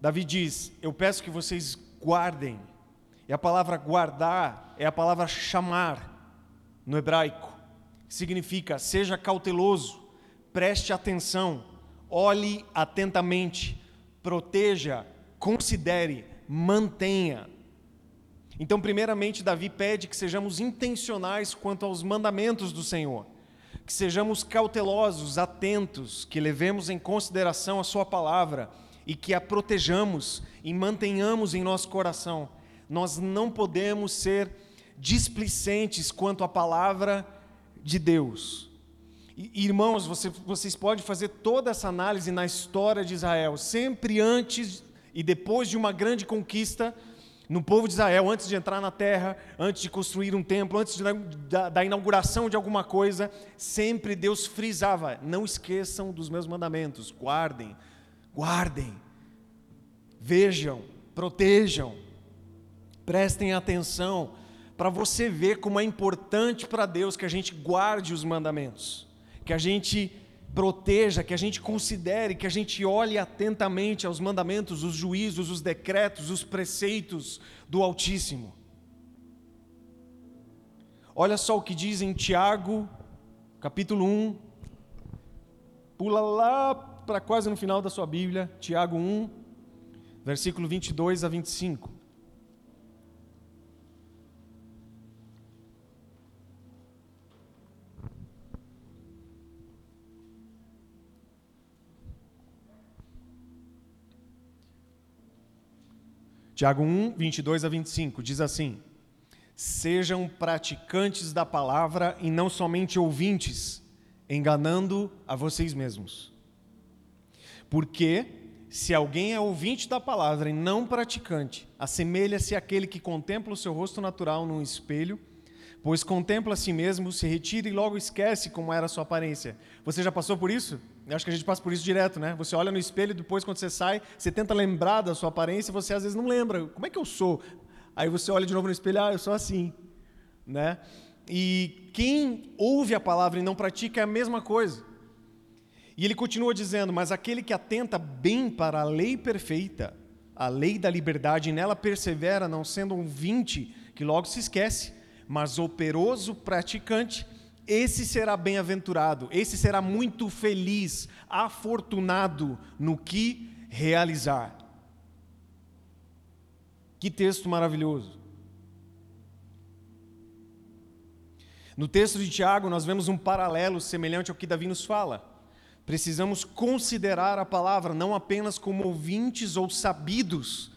Davi diz: Eu peço que vocês guardem. E a palavra guardar é a palavra chamar no hebraico. Significa seja cauteloso, preste atenção, olhe atentamente, proteja, considere, mantenha. Então, primeiramente, Davi pede que sejamos intencionais quanto aos mandamentos do Senhor, que sejamos cautelosos, atentos, que levemos em consideração a Sua palavra e que a protejamos e mantenhamos em nosso coração. Nós não podemos ser displicentes quanto à palavra de Deus. Irmãos, você, vocês podem fazer toda essa análise na história de Israel, sempre antes e depois de uma grande conquista no povo de Israel, antes de entrar na terra, antes de construir um templo, antes de, da, da inauguração de alguma coisa, sempre Deus frisava: não esqueçam dos meus mandamentos, guardem, guardem, vejam, protejam, prestem atenção, para você ver como é importante para Deus que a gente guarde os mandamentos, que a gente proteja, que a gente considere, que a gente olhe atentamente aos mandamentos, os juízos, os decretos, os preceitos do Altíssimo. Olha só o que diz em Tiago, capítulo 1, pula lá para quase no final da sua Bíblia, Tiago 1, versículo 22 a 25. Tiago 1, 22 a 25 diz assim: Sejam praticantes da palavra e não somente ouvintes, enganando a vocês mesmos. Porque se alguém é ouvinte da palavra e não praticante, assemelha-se àquele que contempla o seu rosto natural num espelho, pois contempla a si mesmo, se retira e logo esquece como era a sua aparência. Você já passou por isso? Eu acho que a gente passa por isso direto, né? Você olha no espelho e depois, quando você sai, você tenta lembrar da sua aparência e você às vezes não lembra. Como é que eu sou? Aí você olha de novo no espelho, ah, eu sou assim, né? E quem ouve a palavra e não pratica é a mesma coisa. E ele continua dizendo: Mas aquele que atenta bem para a lei perfeita, a lei da liberdade, e nela persevera, não sendo um vinte que logo se esquece, mas operoso praticante, esse será bem-aventurado, esse será muito feliz, afortunado no que realizar. Que texto maravilhoso. No texto de Tiago, nós vemos um paralelo semelhante ao que Davi nos fala. Precisamos considerar a palavra não apenas como ouvintes ou sabidos,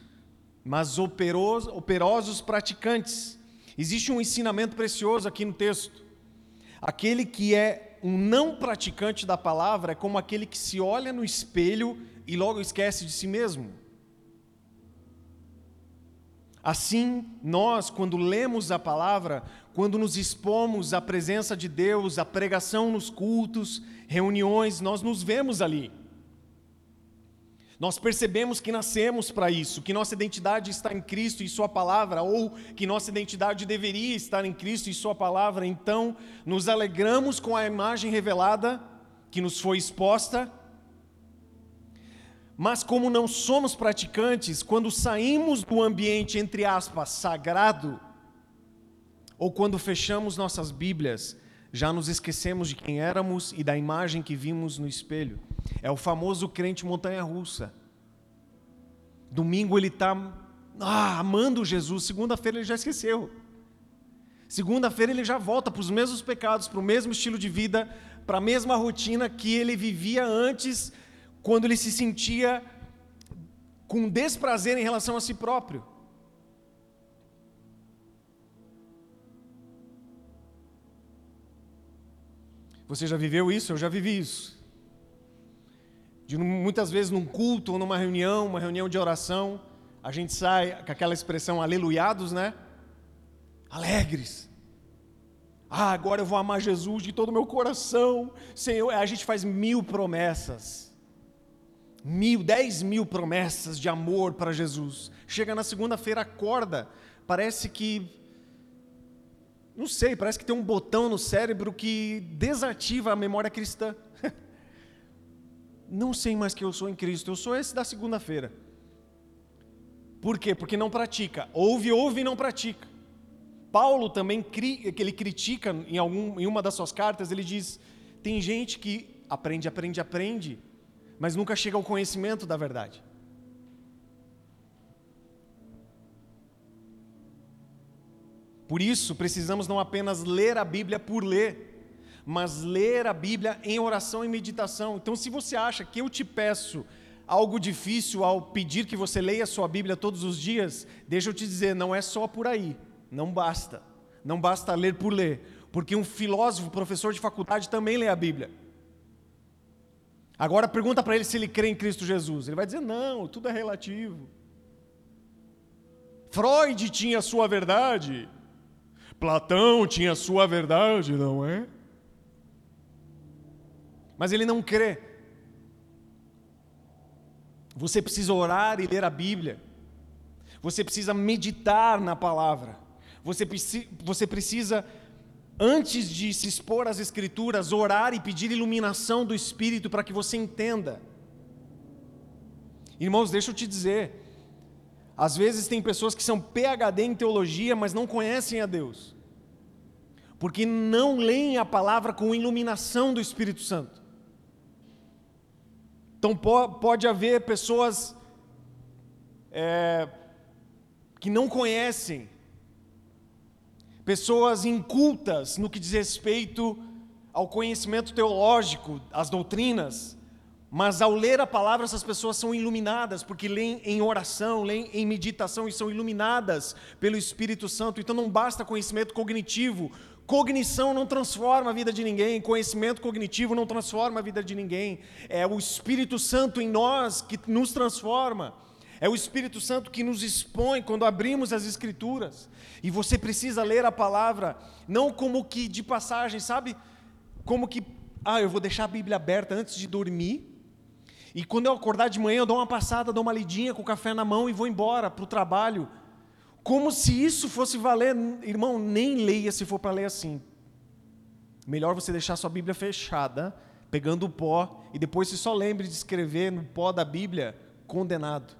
mas operosos, praticantes. Existe um ensinamento precioso aqui no texto. Aquele que é um não praticante da palavra é como aquele que se olha no espelho e logo esquece de si mesmo. Assim, nós, quando lemos a palavra, quando nos expomos à presença de Deus, à pregação nos cultos, reuniões, nós nos vemos ali. Nós percebemos que nascemos para isso, que nossa identidade está em Cristo e Sua palavra, ou que nossa identidade deveria estar em Cristo e Sua palavra, então nos alegramos com a imagem revelada que nos foi exposta mas como não somos praticantes, quando saímos do ambiente, entre aspas, sagrado, ou quando fechamos nossas Bíblias, já nos esquecemos de quem éramos e da imagem que vimos no espelho. É o famoso crente montanha-russa. Domingo ele está ah, amando Jesus, segunda-feira ele já esqueceu. Segunda-feira ele já volta para os mesmos pecados, para o mesmo estilo de vida, para a mesma rotina que ele vivia antes, quando ele se sentia com desprazer em relação a si próprio. Você já viveu isso? Eu já vivi isso. De muitas vezes num culto ou numa reunião, uma reunião de oração, a gente sai com aquela expressão aleluiados, né? Alegres. Ah, agora eu vou amar Jesus de todo o meu coração. Senhor, a gente faz mil promessas. Mil, dez mil promessas de amor para Jesus. Chega na segunda-feira, acorda. Parece que. Não sei, parece que tem um botão no cérebro que desativa a memória cristã não sei mais que eu sou em Cristo, eu sou esse da segunda-feira. Por quê? Porque não pratica. Ouve, ouve e não pratica. Paulo também que ele critica em, algum, em uma das suas cartas, ele diz: tem gente que aprende, aprende, aprende, mas nunca chega ao conhecimento da verdade. Por isso, precisamos não apenas ler a Bíblia por ler, mas ler a Bíblia em oração e meditação. Então, se você acha que eu te peço algo difícil ao pedir que você leia a sua Bíblia todos os dias, deixa eu te dizer, não é só por aí, não basta. Não basta ler por ler, porque um filósofo, professor de faculdade também lê a Bíblia. Agora pergunta para ele se ele crê em Cristo Jesus. Ele vai dizer: "Não, tudo é relativo". Freud tinha a sua verdade. Platão tinha sua verdade, não é? mas ele não crê. Você precisa orar e ler a Bíblia. Você precisa meditar na palavra. Você, você precisa, antes de se expor às Escrituras, orar e pedir iluminação do Espírito para que você entenda. Irmãos, deixa eu te dizer. Às vezes tem pessoas que são PhD em teologia, mas não conhecem a Deus. Porque não leem a palavra com iluminação do Espírito Santo. Então pode haver pessoas é, que não conhecem, pessoas incultas no que diz respeito ao conhecimento teológico, às doutrinas, mas ao ler a palavra essas pessoas são iluminadas, porque leem em oração, leem em meditação e são iluminadas pelo Espírito Santo. Então não basta conhecimento cognitivo, Cognição não transforma a vida de ninguém, conhecimento cognitivo não transforma a vida de ninguém. É o Espírito Santo em nós que nos transforma. É o Espírito Santo que nos expõe quando abrimos as Escrituras. E você precisa ler a palavra, não como que de passagem, sabe? Como que, ah, eu vou deixar a Bíblia aberta antes de dormir. E quando eu acordar de manhã, eu dou uma passada, dou uma lidinha com o café na mão e vou embora para o trabalho. Como se isso fosse valer, irmão, nem leia se for para ler assim. Melhor você deixar sua Bíblia fechada, pegando o pó, e depois se só lembre de escrever no pó da Bíblia, condenado.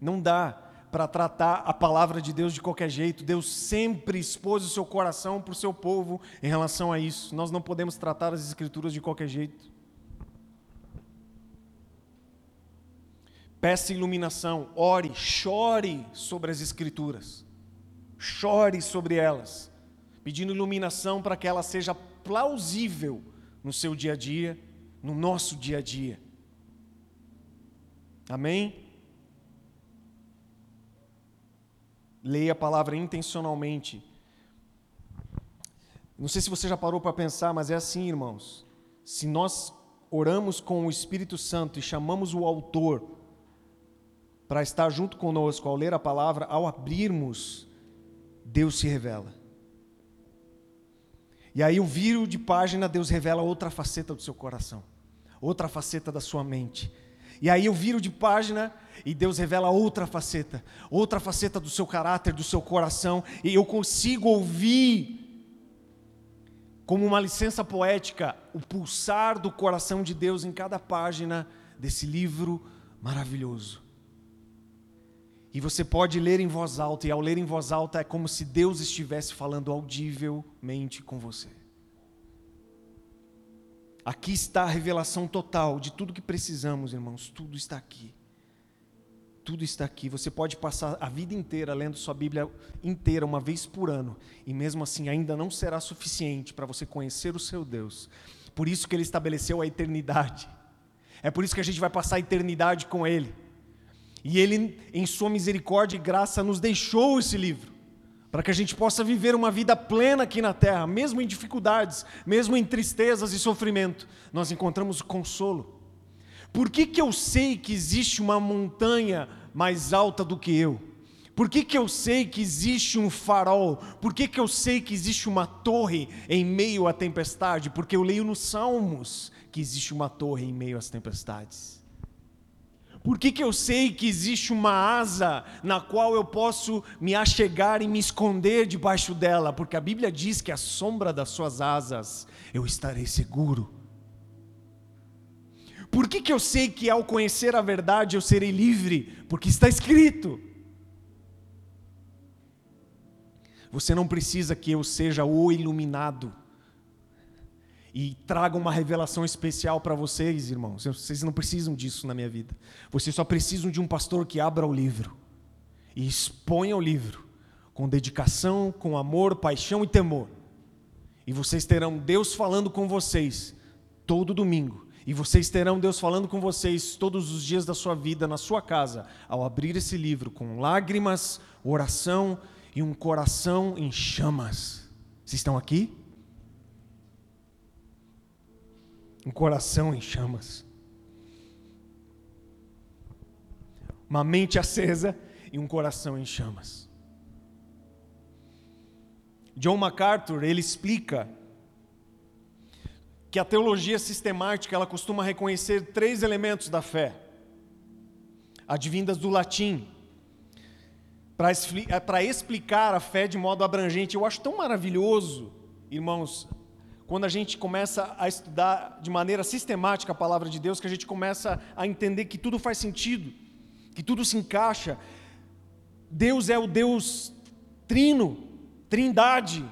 Não dá para tratar a palavra de Deus de qualquer jeito. Deus sempre expôs o seu coração para o seu povo em relação a isso. Nós não podemos tratar as Escrituras de qualquer jeito. Peça iluminação, ore, chore sobre as Escrituras, chore sobre elas, pedindo iluminação para que ela seja plausível no seu dia a dia, no nosso dia a dia. Amém? Leia a palavra intencionalmente. Não sei se você já parou para pensar, mas é assim, irmãos. Se nós oramos com o Espírito Santo e chamamos o Autor para estar junto conosco ao ler a palavra, ao abrirmos, Deus se revela. E aí o viro de página, Deus revela outra faceta do seu coração, outra faceta da sua mente. E aí eu viro de página e Deus revela outra faceta, outra faceta do seu caráter, do seu coração, e eu consigo ouvir como uma licença poética o pulsar do coração de Deus em cada página desse livro maravilhoso. E você pode ler em voz alta, e ao ler em voz alta é como se Deus estivesse falando audivelmente com você. Aqui está a revelação total de tudo que precisamos, irmãos. Tudo está aqui. Tudo está aqui. Você pode passar a vida inteira lendo sua Bíblia inteira, uma vez por ano, e mesmo assim ainda não será suficiente para você conhecer o seu Deus. Por isso que ele estabeleceu a eternidade. É por isso que a gente vai passar a eternidade com ele. E ele, em sua misericórdia e graça, nos deixou esse livro, para que a gente possa viver uma vida plena aqui na terra, mesmo em dificuldades, mesmo em tristezas e sofrimento, nós encontramos consolo. Por que, que eu sei que existe uma montanha mais alta do que eu? Por que, que eu sei que existe um farol? Por que, que eu sei que existe uma torre em meio à tempestade? Porque eu leio nos Salmos que existe uma torre em meio às tempestades. Por que, que eu sei que existe uma asa na qual eu posso me achegar e me esconder debaixo dela? Porque a Bíblia diz que a sombra das suas asas eu estarei seguro. Por que, que eu sei que ao conhecer a verdade eu serei livre? Porque está escrito. Você não precisa que eu seja o iluminado e traga uma revelação especial para vocês, irmãos. Vocês não precisam disso na minha vida. Vocês só precisam de um pastor que abra o livro e exponha o livro com dedicação, com amor, paixão e temor. E vocês terão Deus falando com vocês todo domingo e vocês terão Deus falando com vocês todos os dias da sua vida, na sua casa, ao abrir esse livro com lágrimas, oração e um coração em chamas. Vocês estão aqui? Um coração em chamas. Uma mente acesa e um coração em chamas. John MacArthur, ele explica que a teologia sistemática ela costuma reconhecer três elementos da fé, advindas do latim, para explicar a fé de modo abrangente. Eu acho tão maravilhoso, irmãos, quando a gente começa a estudar de maneira sistemática a palavra de Deus, que a gente começa a entender que tudo faz sentido, que tudo se encaixa. Deus é o Deus trino, trindade,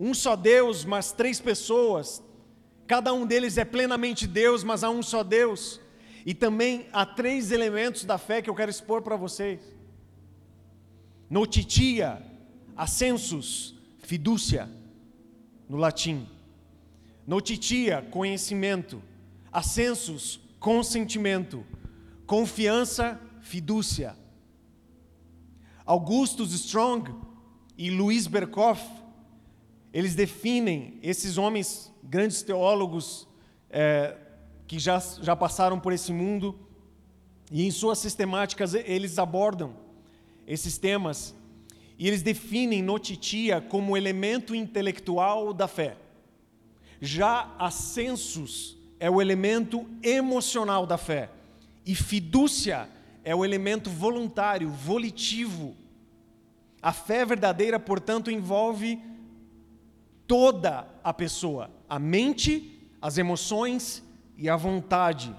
um só Deus, mas três pessoas, Cada um deles é plenamente Deus, mas há um só Deus. E também há três elementos da fé que eu quero expor para vocês: notitia, ascensus, fidúcia, no latim. Notitia, conhecimento. Ascensus, consentimento. Confiança, fidúcia. Augustus Strong e Luiz Berkoff, eles definem esses homens grandes teólogos é, que já, já passaram por esse mundo, e em suas sistemáticas eles abordam esses temas, e eles definem notitia como elemento intelectual da fé. Já ascensos é o elemento emocional da fé, e fidúcia é o elemento voluntário, volitivo. A fé verdadeira, portanto, envolve toda a pessoa, a mente, as emoções e a vontade.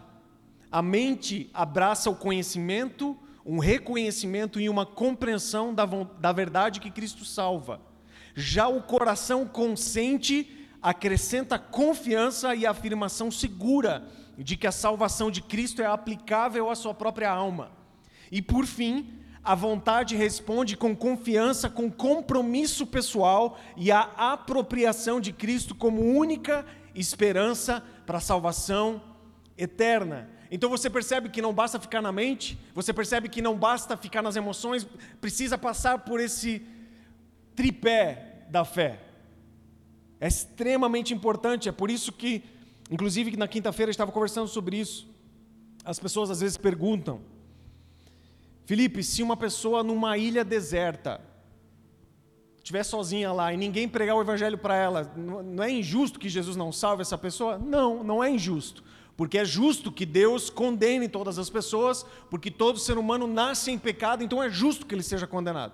A mente abraça o conhecimento, um reconhecimento e uma compreensão da, da verdade que Cristo salva. Já o coração consente acrescenta confiança e afirmação segura de que a salvação de Cristo é aplicável à sua própria alma. E por fim, a vontade responde com confiança, com compromisso pessoal e a apropriação de Cristo como única esperança para a salvação eterna. Então você percebe que não basta ficar na mente, você percebe que não basta ficar nas emoções, precisa passar por esse tripé da fé. É extremamente importante, é por isso que, inclusive na quinta-feira estava conversando sobre isso. As pessoas às vezes perguntam: Felipe, se uma pessoa numa ilha deserta estiver sozinha lá e ninguém pregar o evangelho para ela, não é injusto que Jesus não salve essa pessoa? Não, não é injusto. Porque é justo que Deus condene todas as pessoas, porque todo ser humano nasce em pecado, então é justo que ele seja condenado.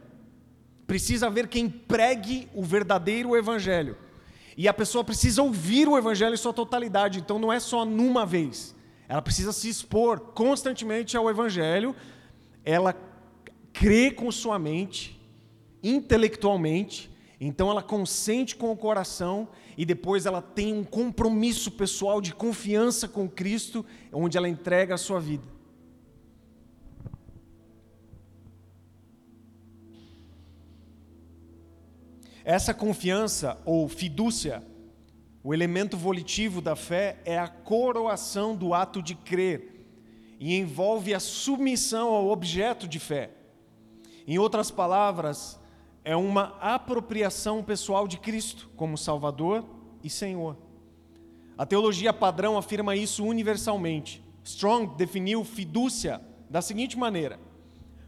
Precisa haver quem pregue o verdadeiro evangelho. E a pessoa precisa ouvir o evangelho em sua totalidade, então não é só numa vez. Ela precisa se expor constantemente ao evangelho. Ela crê com sua mente, intelectualmente, então ela consente com o coração e depois ela tem um compromisso pessoal de confiança com Cristo, onde ela entrega a sua vida. Essa confiança ou fidúcia, o elemento volitivo da fé, é a coroação do ato de crer e envolve a submissão ao objeto de fé. Em outras palavras, é uma apropriação pessoal de Cristo como Salvador e Senhor. A teologia padrão afirma isso universalmente. Strong definiu fidúcia da seguinte maneira: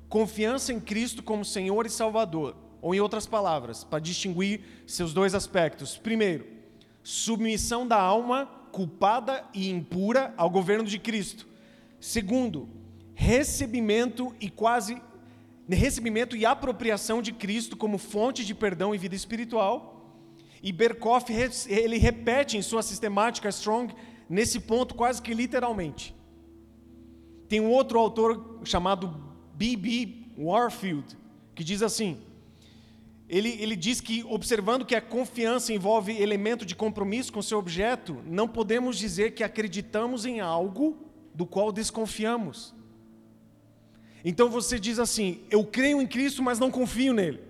confiança em Cristo como Senhor e Salvador, ou em outras palavras, para distinguir seus dois aspectos. Primeiro, submissão da alma culpada e impura ao governo de Cristo. Segundo, recebimento e quase recebimento e apropriação de Cristo como fonte de perdão e vida espiritual. E Berkoff ele repete em sua sistemática Strong nesse ponto quase que literalmente. Tem um outro autor chamado B.B. Warfield que diz assim: ele, ele diz que, observando que a confiança envolve elemento de compromisso com seu objeto, não podemos dizer que acreditamos em algo do qual desconfiamos. Então você diz assim: eu creio em Cristo, mas não confio nele.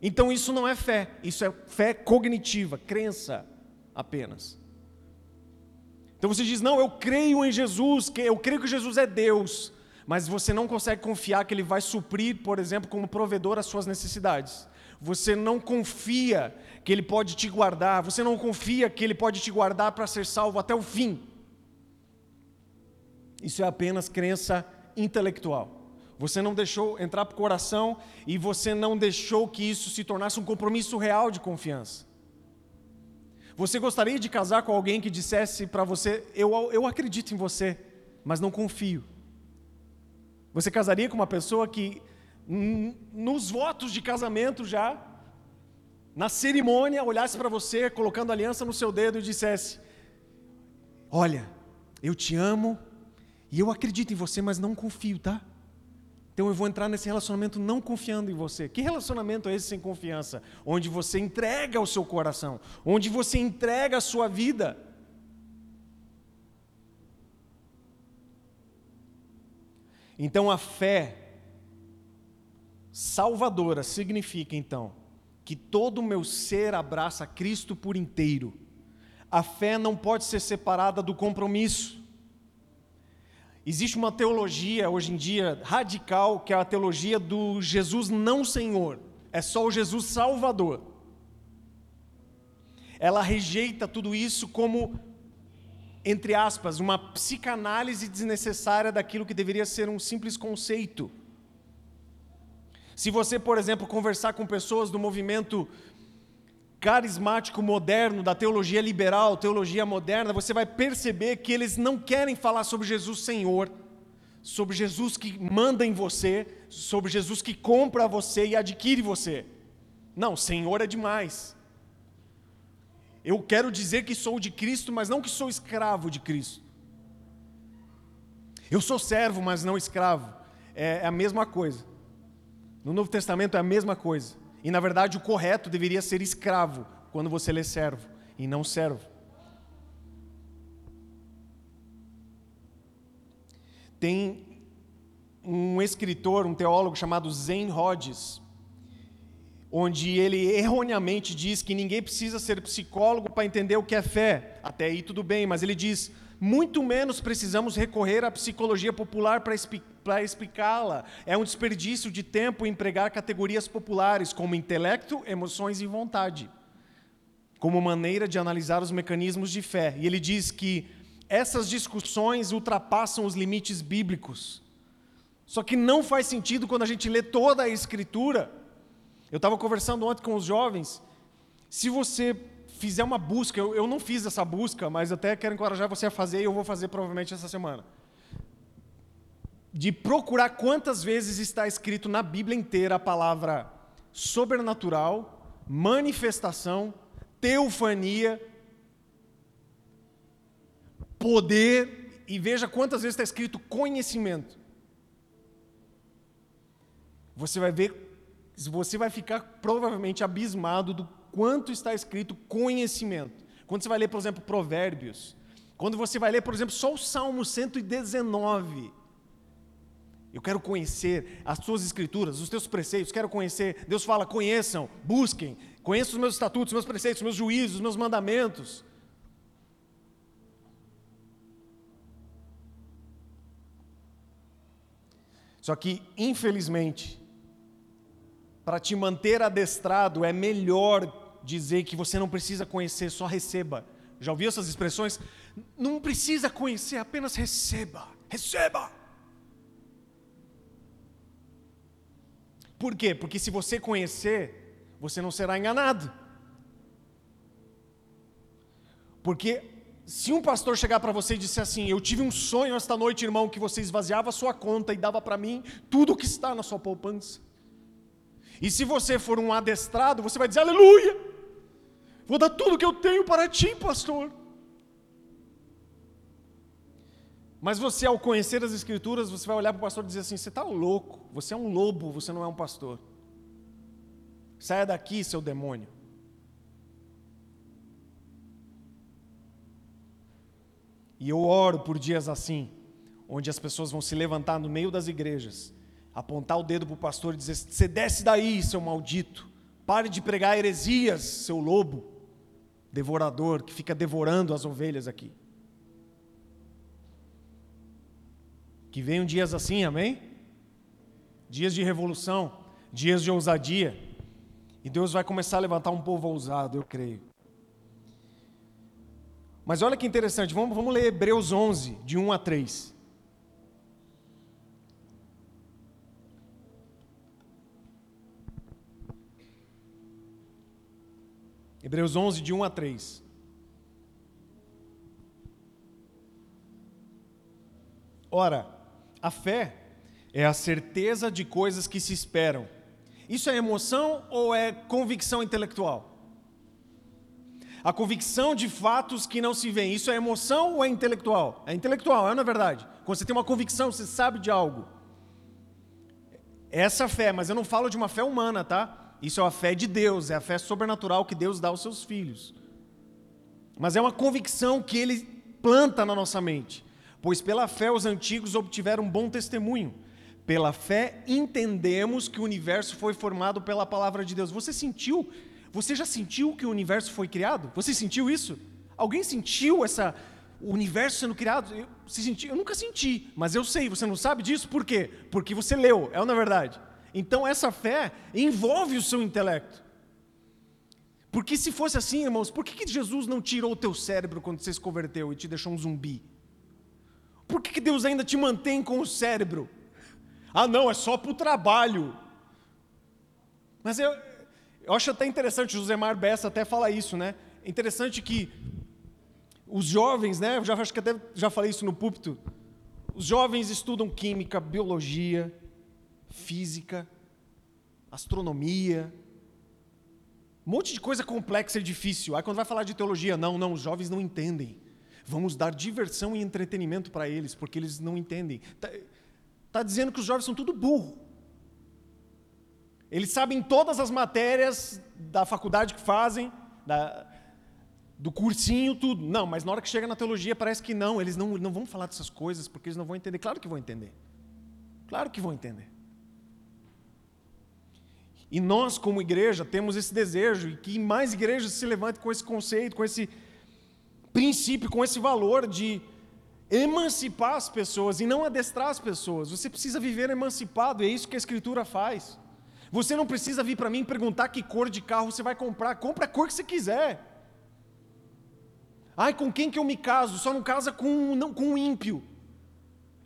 Então isso não é fé, isso é fé cognitiva, crença apenas. Então você diz: não, eu creio em Jesus, eu creio que Jesus é Deus, mas você não consegue confiar que Ele vai suprir, por exemplo, como provedor as suas necessidades. Você não confia que Ele pode te guardar, você não confia que Ele pode te guardar para ser salvo até o fim. Isso é apenas crença intelectual. Você não deixou entrar para o coração e você não deixou que isso se tornasse um compromisso real de confiança. Você gostaria de casar com alguém que dissesse para você: eu, eu acredito em você, mas não confio. Você casaria com uma pessoa que, nos votos de casamento já, na cerimônia, olhasse para você, colocando aliança no seu dedo e dissesse: Olha, eu te amo e eu acredito em você, mas não confio, tá? Então eu vou entrar nesse relacionamento não confiando em você. Que relacionamento é esse sem confiança? Onde você entrega o seu coração, onde você entrega a sua vida. Então a fé salvadora significa então que todo o meu ser abraça Cristo por inteiro. A fé não pode ser separada do compromisso. Existe uma teologia hoje em dia radical, que é a teologia do Jesus não Senhor, é só o Jesus Salvador. Ela rejeita tudo isso como, entre aspas, uma psicanálise desnecessária daquilo que deveria ser um simples conceito. Se você, por exemplo, conversar com pessoas do movimento carismático moderno, da teologia liberal, teologia moderna, você vai perceber que eles não querem falar sobre Jesus Senhor, sobre Jesus que manda em você, sobre Jesus que compra você e adquire você. Não, Senhor é demais. Eu quero dizer que sou de Cristo, mas não que sou escravo de Cristo. Eu sou servo, mas não escravo. É, é a mesma coisa. No Novo Testamento é a mesma coisa. E na verdade o correto deveria ser escravo quando você lê servo e não servo. Tem um escritor, um teólogo chamado Zen Hodges, onde ele erroneamente diz que ninguém precisa ser psicólogo para entender o que é fé. Até aí tudo bem, mas ele diz: muito menos precisamos recorrer à psicologia popular para explicá-la. É um desperdício de tempo empregar categorias populares como intelecto, emoções e vontade, como maneira de analisar os mecanismos de fé. E ele diz que essas discussões ultrapassam os limites bíblicos. Só que não faz sentido quando a gente lê toda a Escritura eu estava conversando ontem com os jovens. Se você fizer uma busca, eu, eu não fiz essa busca, mas até quero encorajar você a fazer e eu vou fazer provavelmente essa semana. De procurar quantas vezes está escrito na Bíblia inteira a palavra sobrenatural, manifestação, teofania, poder, e veja quantas vezes está escrito conhecimento. Você vai ver você vai ficar provavelmente abismado do quanto está escrito conhecimento. Quando você vai ler, por exemplo, Provérbios, quando você vai ler, por exemplo, só o Salmo 119, eu quero conhecer as suas escrituras, os teus preceitos, quero conhecer. Deus fala: conheçam, busquem, conheçam os meus estatutos, meus preceitos, meus juízos, meus mandamentos. Só que, infelizmente, para te manter adestrado, é melhor dizer que você não precisa conhecer, só receba. Já ouviu essas expressões? Não precisa conhecer, apenas receba. Receba! Por quê? Porque se você conhecer, você não será enganado. Porque se um pastor chegar para você e disser assim: Eu tive um sonho esta noite, irmão, que você esvaziava a sua conta e dava para mim tudo o que está na sua poupança. E se você for um adestrado, você vai dizer: Aleluia! Vou dar tudo que eu tenho para ti, pastor. Mas você, ao conhecer as Escrituras, você vai olhar para o pastor e dizer assim: Você está louco, você é um lobo, você não é um pastor. Saia daqui, seu demônio. E eu oro por dias assim, onde as pessoas vão se levantar no meio das igrejas apontar o dedo para o pastor e dizer: Você desce daí, seu maldito. Pare de pregar heresias, seu lobo, devorador, que fica devorando as ovelhas aqui. Que venham dias assim, amém? Dias de revolução, dias de ousadia. E Deus vai começar a levantar um povo ousado, eu creio. Mas olha que interessante, vamos, vamos ler Hebreus 11, de 1 a 3. Hebreus 11, de 1 a 3. Ora, a fé é a certeza de coisas que se esperam. Isso é emoção ou é convicção intelectual? A convicção de fatos que não se veem, isso é emoção ou é intelectual? É intelectual, é na é verdade. Quando você tem uma convicção, você sabe de algo. Essa fé, mas eu não falo de uma fé humana, tá? Isso é a fé de Deus, é a fé sobrenatural que Deus dá aos seus filhos. Mas é uma convicção que ele planta na nossa mente. Pois pela fé os antigos obtiveram um bom testemunho. Pela fé entendemos que o universo foi formado pela palavra de Deus. Você sentiu? Você já sentiu que o universo foi criado? Você sentiu isso? Alguém sentiu essa o universo sendo criado? Eu, se senti, eu nunca senti, mas eu sei. Você não sabe disso? Por quê? Porque você leu. É não é verdade? Então essa fé envolve o seu intelecto. Porque se fosse assim, irmãos, por que, que Jesus não tirou o teu cérebro quando você se converteu e te deixou um zumbi? Por que, que Deus ainda te mantém com o cérebro? Ah, não, é só para o trabalho. Mas eu, eu acho até interessante, José Mar Bessa até fala isso, né? Interessante que os jovens, né? Eu já acho que até já falei isso no púlpito. Os jovens estudam química, biologia, física, astronomia, um monte de coisa complexa e difícil. Aí quando vai falar de teologia, não, não, os jovens não entendem. Vamos dar diversão e entretenimento para eles, porque eles não entendem. Está tá dizendo que os jovens são tudo burro. Eles sabem todas as matérias da faculdade que fazem, da, do cursinho, tudo. Não, mas na hora que chega na teologia parece que não, eles não, não vão falar dessas coisas porque eles não vão entender. Claro que vão entender. Claro que vão entender. E nós, como igreja, temos esse desejo e que mais igrejas se levantem com esse conceito, com esse princípio, com esse valor de emancipar as pessoas e não adestrar as pessoas. Você precisa viver emancipado, é isso que a Escritura faz. Você não precisa vir para mim perguntar que cor de carro você vai comprar, compra a cor que você quiser. Ai, com quem que eu me caso? Só não casa com, não, com um ímpio.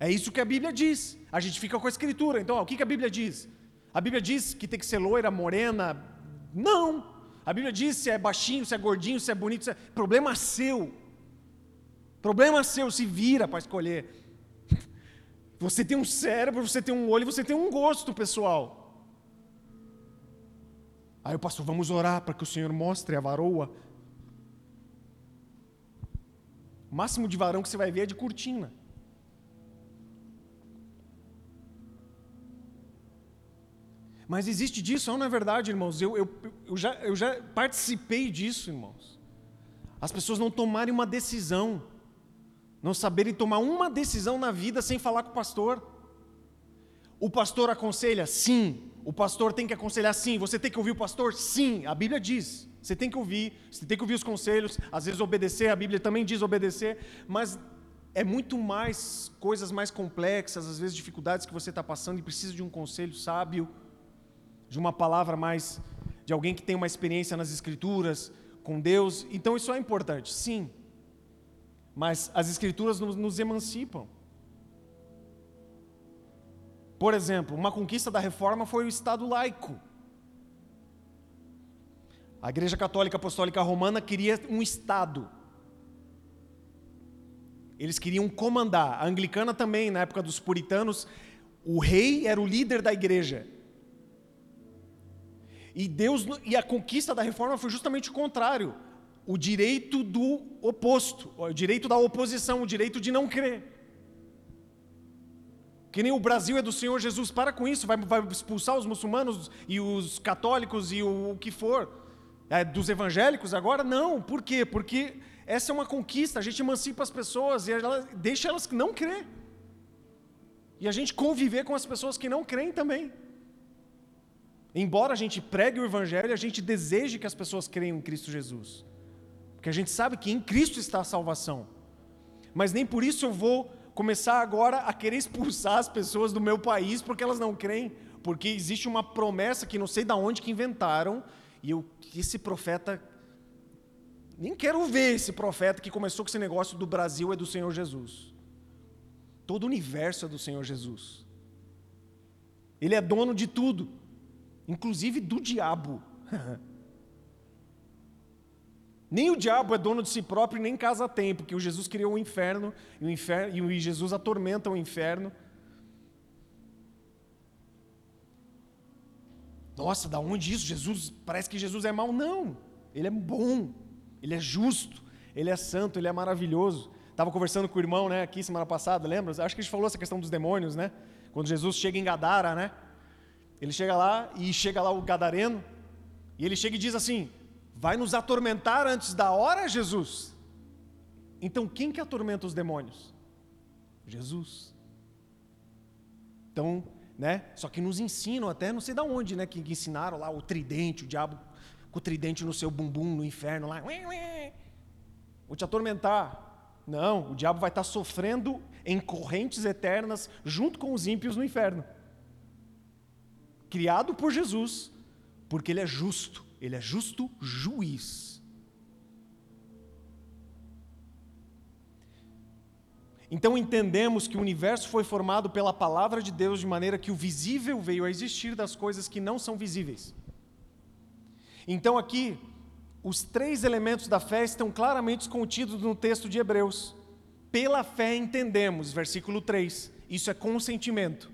É isso que a Bíblia diz. A gente fica com a escritura. Então, ó, o que, que a Bíblia diz? A Bíblia diz que tem que ser loira, morena. Não. A Bíblia diz se é baixinho, se é gordinho, se é bonito. Se é... Problema seu. Problema seu, se vira para escolher. Você tem um cérebro, você tem um olho, você tem um gosto, pessoal. Aí o pastor, vamos orar para que o Senhor mostre a varoa O máximo de varão que você vai ver é de cortina. Mas existe disso, não é verdade, irmãos? Eu, eu, eu, já, eu já participei disso, irmãos. As pessoas não tomarem uma decisão, não saberem tomar uma decisão na vida sem falar com o pastor. O pastor aconselha? Sim. O pastor tem que aconselhar? Sim. Você tem que ouvir o pastor? Sim. A Bíblia diz. Você tem que ouvir, você tem que ouvir os conselhos, às vezes obedecer, a Bíblia também diz obedecer, mas é muito mais coisas mais complexas, às vezes dificuldades que você está passando e precisa de um conselho sábio, de uma palavra mais, de alguém que tem uma experiência nas Escrituras, com Deus. Então isso é importante, sim. Mas as Escrituras nos, nos emancipam. Por exemplo, uma conquista da reforma foi o Estado laico. A Igreja Católica Apostólica Romana queria um Estado. Eles queriam comandar. A anglicana também, na época dos puritanos, o rei era o líder da igreja. E Deus e a conquista da reforma foi justamente o contrário. O direito do oposto, o direito da oposição, o direito de não crer. Que nem o Brasil é do Senhor Jesus, para com isso, vai, vai expulsar os muçulmanos e os católicos e o, o que for é, dos evangélicos agora? Não. Por quê? Porque essa é uma conquista, a gente emancipa as pessoas e ela, deixa elas não crer. E a gente conviver com as pessoas que não creem também. Embora a gente pregue o evangelho, a gente deseje que as pessoas creiam em Cristo Jesus. Porque a gente sabe que em Cristo está a salvação. Mas nem por isso eu vou começar agora a querer expulsar as pessoas do meu país porque elas não creem, porque existe uma promessa que não sei de onde que inventaram, e eu, esse profeta, nem quero ver esse profeta que começou com esse negócio do Brasil é do Senhor Jesus. Todo o universo é do Senhor Jesus. Ele é dono de tudo, inclusive do diabo. nem o diabo é dono de si próprio, nem casa tem, porque o Jesus criou o inferno, e o inferno e Jesus atormenta o inferno. Nossa, da onde isso? Jesus, parece que Jesus é mau. Não, ele é bom, ele é justo, ele é santo, ele é maravilhoso. Estava conversando com o irmão, né, aqui semana passada, lembra? Acho que a gente falou essa questão dos demônios, né? Quando Jesus chega em Gadara, né? Ele chega lá e chega lá o gadareno, e ele chega e diz assim: Vai nos atormentar antes da hora, Jesus? Então quem que atormenta os demônios? Jesus. Então, né? Só que nos ensinam até não sei de onde, né? Que, ensinaram lá o tridente, o diabo com o tridente no seu bumbum no inferno lá. Vou te atormentar. Não, o diabo vai estar sofrendo em correntes eternas junto com os ímpios no inferno. Criado por Jesus, porque ele é justo, ele é justo juiz. Então entendemos que o universo foi formado pela palavra de Deus de maneira que o visível veio a existir das coisas que não são visíveis. Então aqui, os três elementos da fé estão claramente contidos no texto de Hebreus. pela fé entendemos, versículo 3. Isso é consentimento.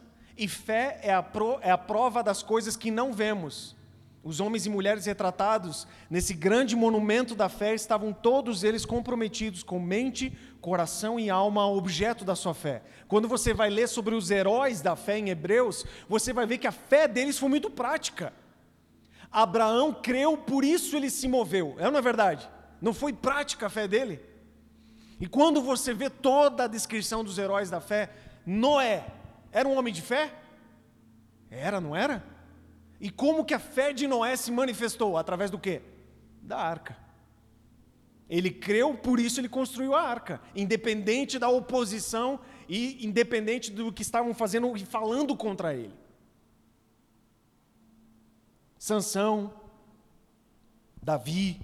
E fé é a, pro, é a prova das coisas que não vemos. Os homens e mulheres retratados nesse grande monumento da fé estavam todos eles comprometidos com mente, coração e alma ao objeto da sua fé. Quando você vai ler sobre os heróis da fé em Hebreus, você vai ver que a fé deles foi muito prática. Abraão creu, por isso ele se moveu. É ou não é verdade? Não foi prática a fé dele? E quando você vê toda a descrição dos heróis da fé, Noé era um homem de fé? Era, não era? E como que a fé de Noé se manifestou? Através do quê? Da arca. Ele creu, por isso ele construiu a arca, independente da oposição e independente do que estavam fazendo e falando contra ele. Sansão, Davi,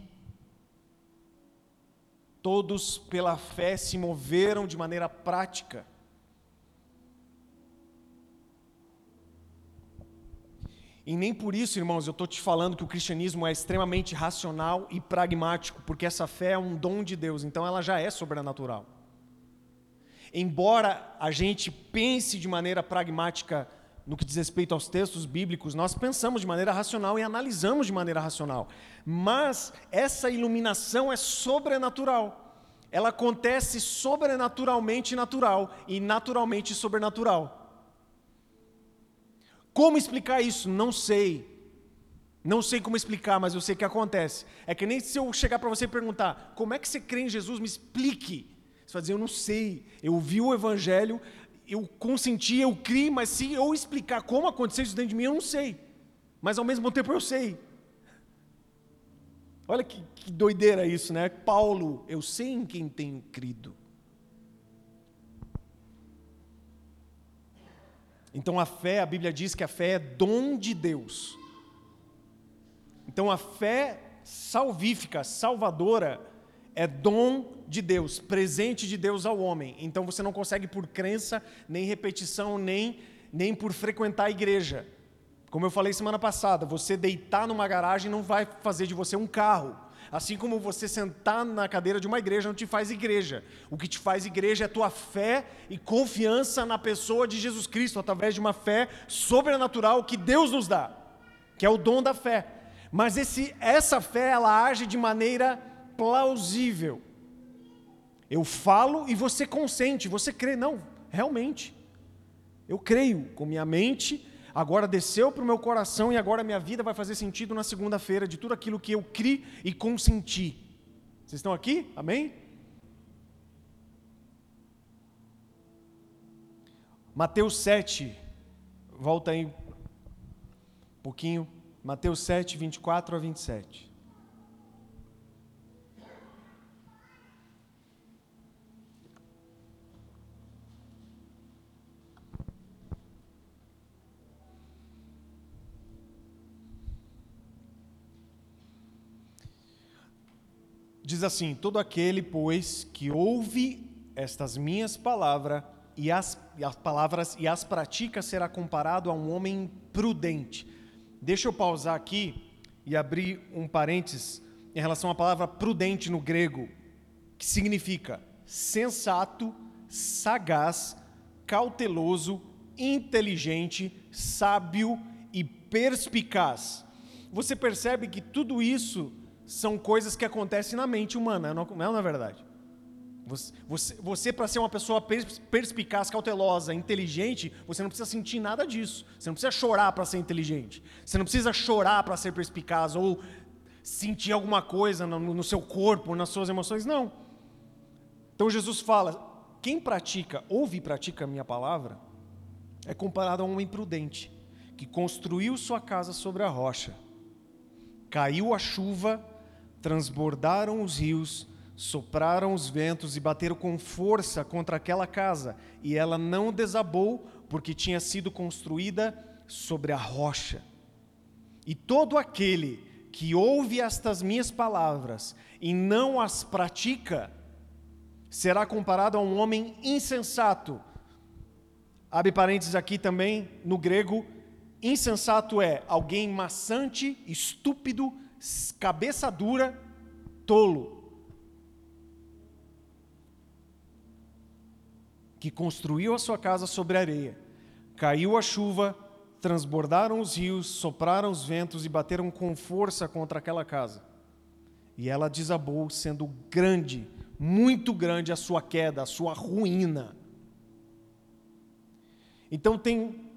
todos pela fé se moveram de maneira prática. E nem por isso, irmãos, eu estou te falando que o cristianismo é extremamente racional e pragmático, porque essa fé é um dom de Deus, então ela já é sobrenatural. Embora a gente pense de maneira pragmática no que diz respeito aos textos bíblicos, nós pensamos de maneira racional e analisamos de maneira racional. Mas essa iluminação é sobrenatural. Ela acontece sobrenaturalmente natural e naturalmente sobrenatural. Como explicar isso? Não sei. Não sei como explicar, mas eu sei que acontece. É que nem se eu chegar para você e perguntar: como é que você crê em Jesus? Me explique. Você vai dizer: eu não sei. Eu ouvi o Evangelho, eu consenti, eu criei, mas se eu explicar como aconteceu isso dentro de mim, eu não sei. Mas ao mesmo tempo eu sei. Olha que, que doideira isso, né? Paulo, eu sei em quem tenho crido. Então a fé, a Bíblia diz que a fé é dom de Deus. Então a fé salvífica, salvadora, é dom de Deus, presente de Deus ao homem. Então você não consegue por crença, nem repetição, nem, nem por frequentar a igreja. Como eu falei semana passada, você deitar numa garagem não vai fazer de você um carro. Assim como você sentar na cadeira de uma igreja não te faz igreja. O que te faz igreja é tua fé e confiança na pessoa de Jesus Cristo, através de uma fé sobrenatural que Deus nos dá, que é o dom da fé. Mas esse, essa fé, ela age de maneira plausível. Eu falo e você consente, você crê. Não, realmente. Eu creio com minha mente agora desceu para o meu coração e agora minha vida vai fazer sentido na segunda-feira de tudo aquilo que eu criei e consenti. Vocês estão aqui? Amém? Mateus 7, volta aí um pouquinho. Mateus 7, 24 a 27. Diz assim: Todo aquele, pois, que ouve estas minhas palavras e as, as palavras e as pratica será comparado a um homem prudente. Deixa eu pausar aqui e abrir um parênteses em relação à palavra prudente no grego, que significa sensato, sagaz, cauteloso, inteligente, sábio e perspicaz. você percebe que tudo isso são coisas que acontecem na mente humana, não é na verdade? Você, você, você para ser uma pessoa pers- perspicaz, cautelosa, inteligente, você não precisa sentir nada disso. Você não precisa chorar para ser inteligente. Você não precisa chorar para ser perspicaz ou sentir alguma coisa no, no seu corpo, nas suas emoções. Não. Então Jesus fala: quem pratica, ouve e pratica a minha palavra, é comparado a um homem prudente que construiu sua casa sobre a rocha. Caiu a chuva, transbordaram os rios, sopraram os ventos e bateram com força contra aquela casa, e ela não desabou, porque tinha sido construída sobre a rocha. E todo aquele que ouve estas minhas palavras e não as pratica, será comparado a um homem insensato. Abre parênteses aqui também, no grego, insensato é alguém maçante, estúpido, cabeça dura, tolo. Que construiu a sua casa sobre areia. Caiu a chuva, transbordaram os rios, sopraram os ventos e bateram com força contra aquela casa. E ela desabou, sendo grande, muito grande a sua queda, a sua ruína. Então tem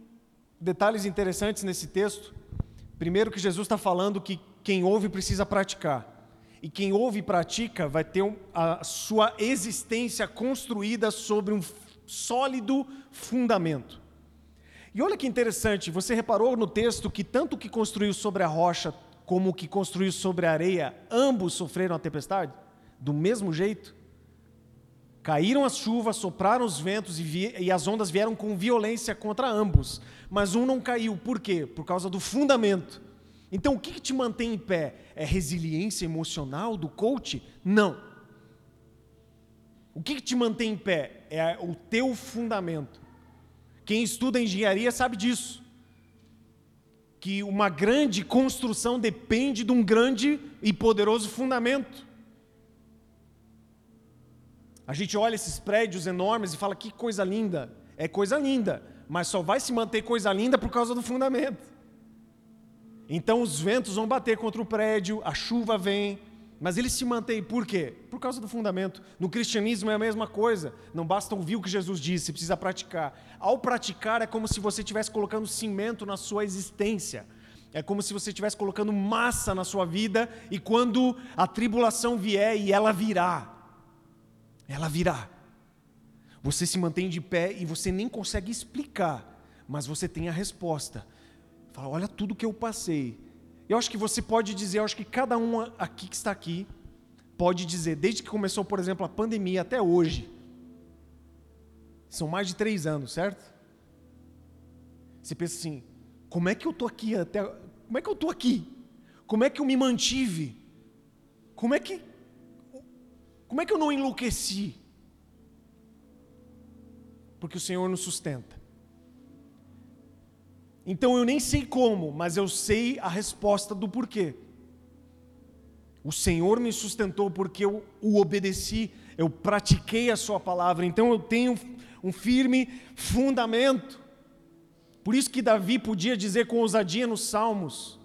detalhes interessantes nesse texto. Primeiro que Jesus está falando que quem ouve precisa praticar. E quem ouve e pratica vai ter a sua existência construída sobre um sólido fundamento. E olha que interessante, você reparou no texto que tanto o que construiu sobre a rocha como o que construiu sobre a areia, ambos sofreram a tempestade? Do mesmo jeito? Caíram as chuvas, sopraram os ventos e, e as ondas vieram com violência contra ambos. Mas um não caiu. Por quê? Por causa do fundamento. Então, o que, que te mantém em pé? É resiliência emocional do coach? Não. O que, que te mantém em pé? É o teu fundamento. Quem estuda engenharia sabe disso. Que uma grande construção depende de um grande e poderoso fundamento. A gente olha esses prédios enormes e fala que coisa linda. É coisa linda, mas só vai se manter coisa linda por causa do fundamento. Então os ventos vão bater contra o prédio, a chuva vem, mas ele se mantém por quê? Por causa do fundamento. No cristianismo é a mesma coisa. Não basta ouvir o que Jesus disse, precisa praticar. Ao praticar é como se você estivesse colocando cimento na sua existência. É como se você estivesse colocando massa na sua vida e quando a tribulação vier e ela virá, ela virá. Você se mantém de pé e você nem consegue explicar, mas você tem a resposta. Fala, olha tudo que eu passei. Eu acho que você pode dizer, eu acho que cada um aqui que está aqui pode dizer, desde que começou, por exemplo, a pandemia até hoje, são mais de três anos, certo? Você pensa assim, como é que eu tô aqui até, como é que eu tô aqui? Como é que eu me mantive? Como é que, como é que eu não enlouqueci? Porque o Senhor nos sustenta. Então eu nem sei como, mas eu sei a resposta do porquê. O Senhor me sustentou porque eu o obedeci, eu pratiquei a Sua palavra, então eu tenho um firme fundamento. Por isso que Davi podia dizer com ousadia nos Salmos: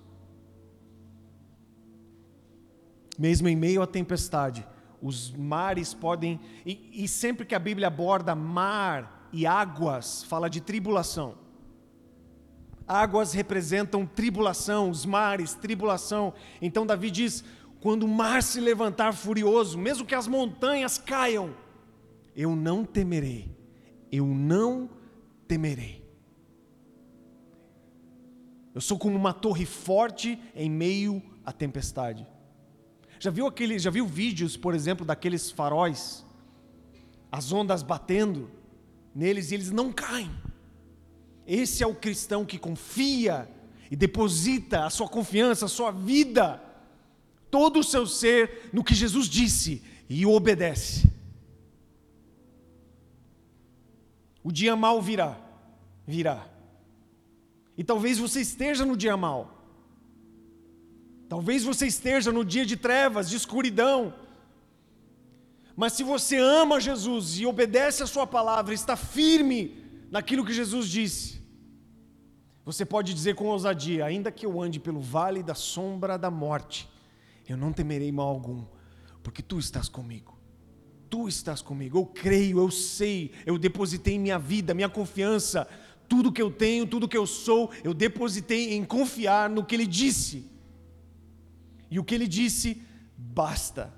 mesmo em meio à tempestade, os mares podem. E, e sempre que a Bíblia aborda mar e águas, fala de tribulação. Águas representam tribulação, os mares, tribulação. Então Davi diz: quando o mar se levantar furioso, mesmo que as montanhas caiam, eu não temerei, eu não temerei. Eu sou como uma torre forte em meio à tempestade. Já viu aquele, já viu vídeos, por exemplo, daqueles faróis, as ondas batendo neles e eles não caem. Esse é o cristão que confia e deposita a sua confiança, a sua vida, todo o seu ser no que Jesus disse e obedece. O dia mal virá, virá. E talvez você esteja no dia mal. Talvez você esteja no dia de trevas, de escuridão. Mas se você ama Jesus e obedece a sua palavra, está firme naquilo que Jesus disse, Você pode dizer com ousadia: ainda que eu ande pelo vale da sombra da morte, eu não temerei mal algum, porque tu estás comigo. Tu estás comigo. Eu creio, eu sei, eu depositei minha vida, minha confiança, tudo que eu tenho, tudo que eu sou, eu depositei em confiar no que ele disse. E o que ele disse, basta.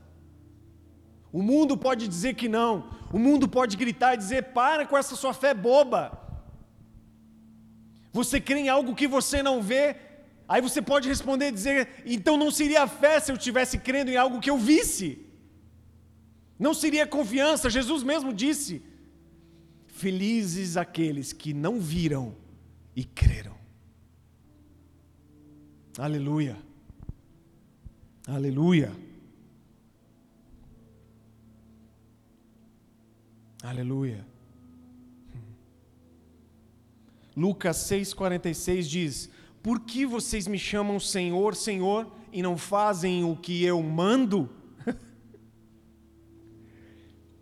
O mundo pode dizer que não, o mundo pode gritar e dizer: para com essa sua fé boba. Você crê em algo que você não vê, aí você pode responder e dizer: então não seria fé se eu estivesse crendo em algo que eu visse. Não seria confiança, Jesus mesmo disse: Felizes aqueles que não viram e creram. Aleluia. Aleluia. Aleluia. Lucas 6,46 diz: Por que vocês me chamam Senhor, Senhor, e não fazem o que eu mando?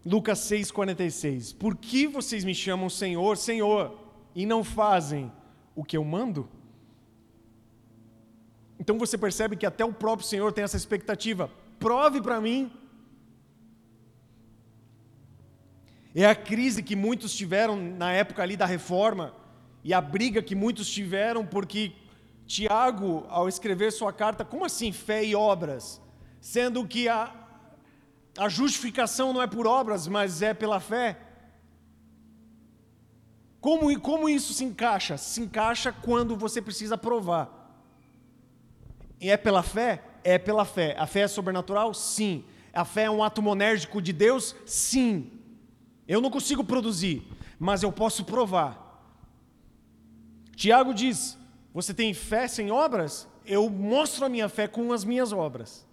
Lucas 6,46: Por que vocês me chamam Senhor, Senhor, e não fazem o que eu mando? Então você percebe que até o próprio Senhor tem essa expectativa: prove para mim. É a crise que muitos tiveram na época ali da reforma, e a briga que muitos tiveram, porque Tiago, ao escrever sua carta, como assim fé e obras? Sendo que a, a justificação não é por obras, mas é pela fé. Como, como isso se encaixa? Se encaixa quando você precisa provar. E é pela fé? É pela fé. A fé é sobrenatural? Sim. A fé é um ato monérgico de Deus? Sim. Eu não consigo produzir, mas eu posso provar. Tiago diz: Você tem fé sem obras? Eu mostro a minha fé com as minhas obras.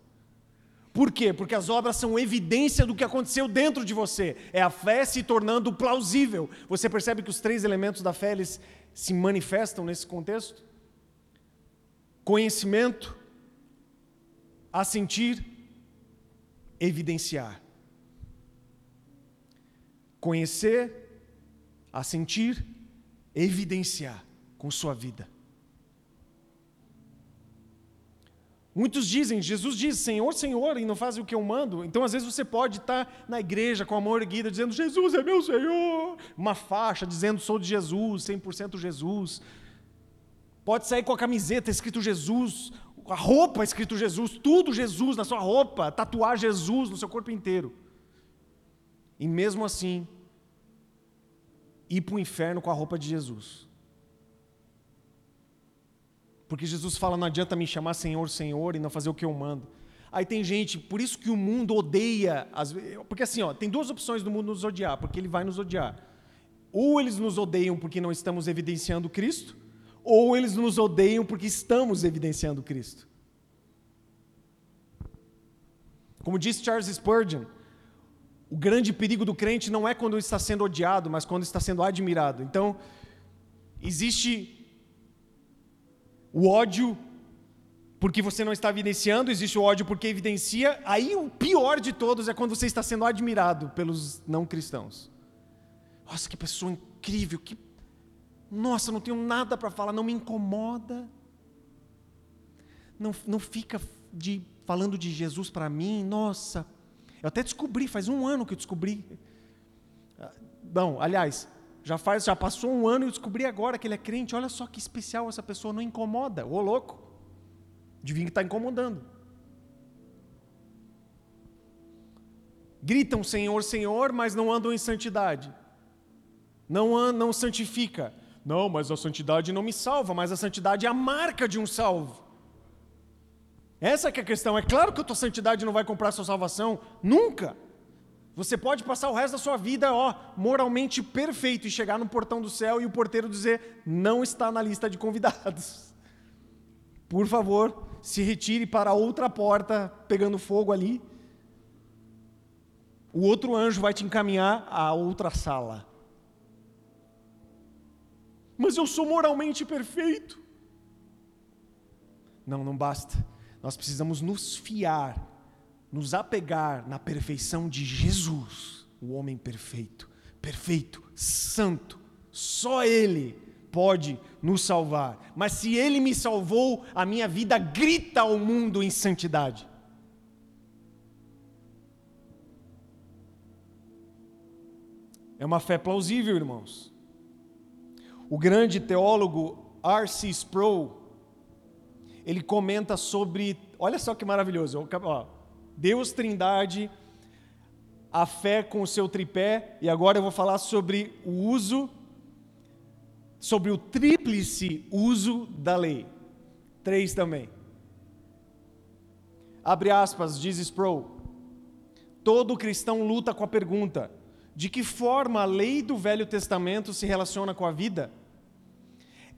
Por quê? Porque as obras são evidência do que aconteceu dentro de você. É a fé se tornando plausível. Você percebe que os três elementos da fé eles se manifestam nesse contexto? Conhecimento, assentir, evidenciar. Conhecer, assentir, evidenciar com sua vida. Muitos dizem, Jesus diz, Senhor, Senhor, e não fazem o que eu mando. Então, às vezes, você pode estar na igreja com a mão erguida, dizendo, Jesus é meu Senhor. Uma faixa dizendo, sou de Jesus, 100% Jesus. Pode sair com a camiseta escrito Jesus, a roupa escrito Jesus, tudo Jesus na sua roupa, tatuar Jesus no seu corpo inteiro. E mesmo assim, ir para o inferno com a roupa de Jesus. Porque Jesus fala: não adianta me chamar Senhor, Senhor e não fazer o que eu mando. Aí tem gente, por isso que o mundo odeia. As, porque assim, ó, tem duas opções do mundo nos odiar, porque ele vai nos odiar. Ou eles nos odeiam porque não estamos evidenciando Cristo, ou eles nos odeiam porque estamos evidenciando Cristo. Como disse Charles Spurgeon, o grande perigo do crente não é quando está sendo odiado, mas quando está sendo admirado. Então, existe o ódio porque você não está evidenciando, existe o ódio porque evidencia. Aí o pior de todos é quando você está sendo admirado pelos não cristãos. Nossa, que pessoa incrível, que nossa, não tenho nada para falar, não me incomoda. Não, não fica de, falando de Jesus para mim, nossa. Eu até descobri, faz um ano que eu descobri. Ah, bom, aliás, já faz, já passou um ano e eu descobri agora que ele é crente. Olha só que especial essa pessoa, não incomoda. Ô louco. Devia estar incomodando. Gritam Senhor, Senhor, mas não andam em santidade. Não não santifica. Não, mas a santidade não me salva, mas a santidade é a marca de um salvo. Essa é a questão. É claro que a tua santidade não vai comprar a sua salvação, nunca. Você pode passar o resto da sua vida, ó, moralmente perfeito e chegar no portão do céu e o porteiro dizer: "Não está na lista de convidados". Por favor, se retire para outra porta, pegando fogo ali. O outro anjo vai te encaminhar a outra sala. Mas eu sou moralmente perfeito. Não, não basta. Nós precisamos nos fiar nos apegar na perfeição de Jesus, o homem perfeito, perfeito, santo, só Ele pode nos salvar. Mas se Ele me salvou, a minha vida grita ao mundo em santidade. É uma fé plausível, irmãos. O grande teólogo R.C. Sproul, ele comenta sobre, olha só que maravilhoso, Deus Trindade, a fé com o seu tripé, e agora eu vou falar sobre o uso, sobre o tríplice uso da lei. Três também. Abre aspas, diz Sproul. Todo cristão luta com a pergunta: de que forma a lei do Velho Testamento se relaciona com a vida?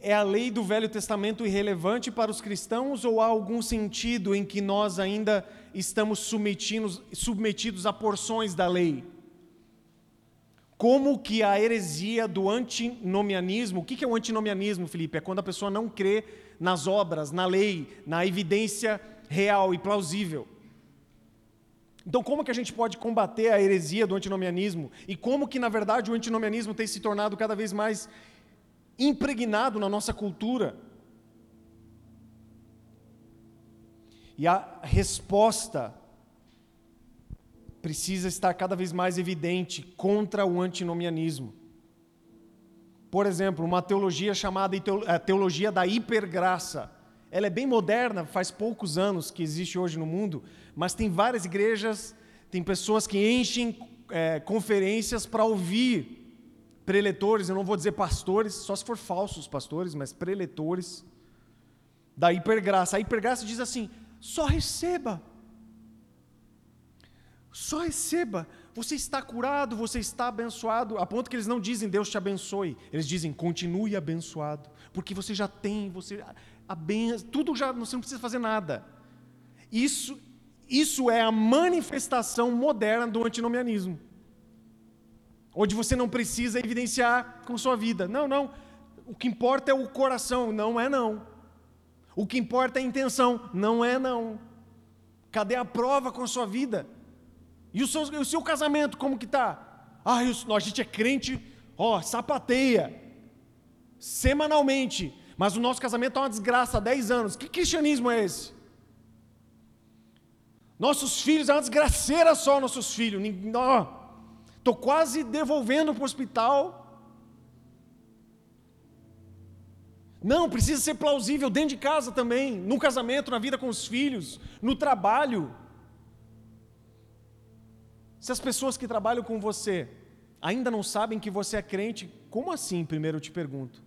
É a lei do Velho Testamento irrelevante para os cristãos ou há algum sentido em que nós ainda estamos submetidos, submetidos a porções da lei? Como que a heresia do antinomianismo, o que é o antinomianismo, Felipe? É quando a pessoa não crê nas obras, na lei, na evidência real e plausível. Então, como que a gente pode combater a heresia do antinomianismo? E como que, na verdade, o antinomianismo tem se tornado cada vez mais impregnado na nossa cultura. E a resposta precisa estar cada vez mais evidente contra o antinomianismo. Por exemplo, uma teologia chamada eh, teologia da hipergraça. Ela é bem moderna, faz poucos anos que existe hoje no mundo, mas tem várias igrejas, tem pessoas que enchem é, conferências para ouvir preletores, eu não vou dizer pastores, só se for falsos pastores, mas preletores da hipergraça. A hipergraça diz assim: só receba. Só receba. Você está curado, você está abençoado, a ponto que eles não dizem Deus te abençoe, eles dizem continue abençoado, porque você já tem, você aben... tudo já você não precisa fazer nada. Isso isso é a manifestação moderna do antinomianismo onde você não precisa evidenciar com sua vida. Não, não. O que importa é o coração, não é não. O que importa é a intenção, não é não. Cadê a prova com a sua vida? E o seu, o seu casamento, como que está? Ah, eu, a gente é crente, ó, sapateia, semanalmente, mas o nosso casamento é uma desgraça há 10 anos. Que cristianismo é esse? Nossos filhos, é uma desgraceira só, nossos filhos. Não, Estou quase devolvendo para o hospital. Não, precisa ser plausível dentro de casa também, no casamento, na vida com os filhos, no trabalho. Se as pessoas que trabalham com você ainda não sabem que você é crente, como assim? Primeiro eu te pergunto.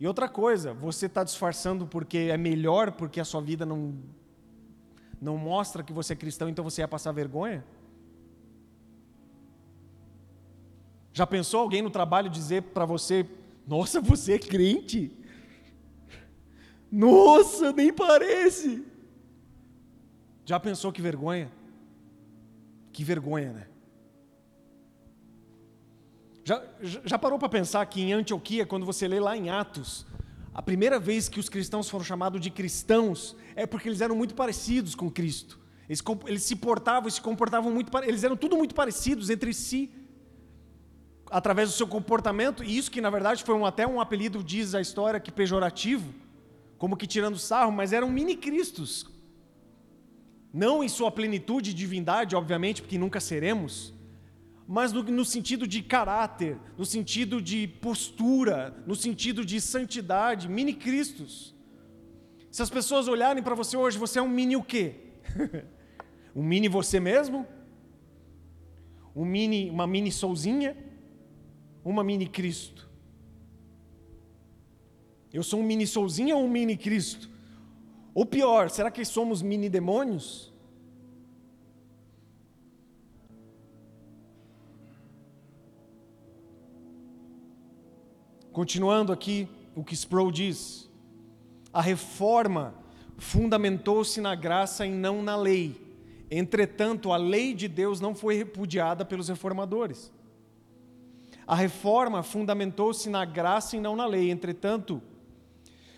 E outra coisa, você está disfarçando porque é melhor, porque a sua vida não, não mostra que você é cristão, então você ia passar vergonha? Já pensou alguém no trabalho dizer para você: Nossa, você é crente? Nossa, nem parece. Já pensou que vergonha? Que vergonha, né? Já, já parou para pensar que em Antioquia, quando você lê lá em Atos, a primeira vez que os cristãos foram chamados de cristãos é porque eles eram muito parecidos com Cristo. Eles, eles se portavam e se comportavam muito, eles eram tudo muito parecidos entre si através do seu comportamento, e isso que na verdade foi um, até um apelido, diz a história, que pejorativo, como que tirando sarro, mas eram mini-cristos. Não em sua plenitude de divindade, obviamente, porque nunca seremos, mas no, no sentido de caráter, no sentido de postura, no sentido de santidade, mini-cristos. Se as pessoas olharem para você hoje, você é um mini o quê? um mini você mesmo? Um mini, uma mini souzinha? Uma mini Cristo? Eu sou um mini solzinho ou um mini Cristo? Ou pior, será que somos mini demônios? Continuando aqui o que Sproul diz, a reforma fundamentou-se na graça e não na lei. Entretanto, a lei de Deus não foi repudiada pelos reformadores. A reforma fundamentou-se na graça e não na lei. Entretanto,